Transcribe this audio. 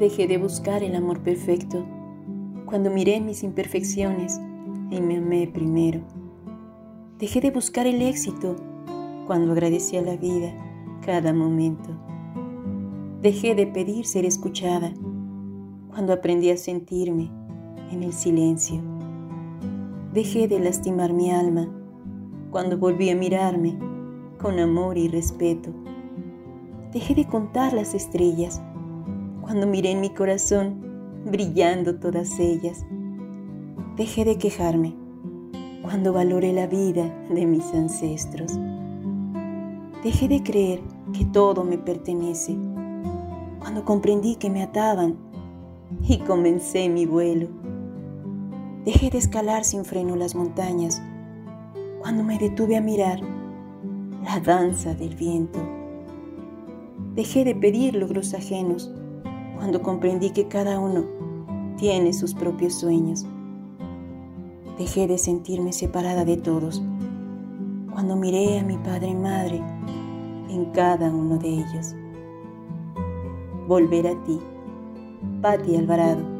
Dejé de buscar el amor perfecto cuando miré mis imperfecciones y me amé primero. Dejé de buscar el éxito cuando agradecí a la vida cada momento. Dejé de pedir ser escuchada cuando aprendí a sentirme en el silencio. Dejé de lastimar mi alma cuando volví a mirarme con amor y respeto. Dejé de contar las estrellas cuando miré en mi corazón brillando todas ellas. Dejé de quejarme cuando valoré la vida de mis ancestros. Dejé de creer que todo me pertenece cuando comprendí que me ataban y comencé mi vuelo. Dejé de escalar sin freno las montañas cuando me detuve a mirar la danza del viento. Dejé de pedir logros ajenos cuando comprendí que cada uno tiene sus propios sueños. Dejé de sentirme separada de todos cuando miré a mi padre y madre en cada uno de ellos. Volver a ti, Patti Alvarado.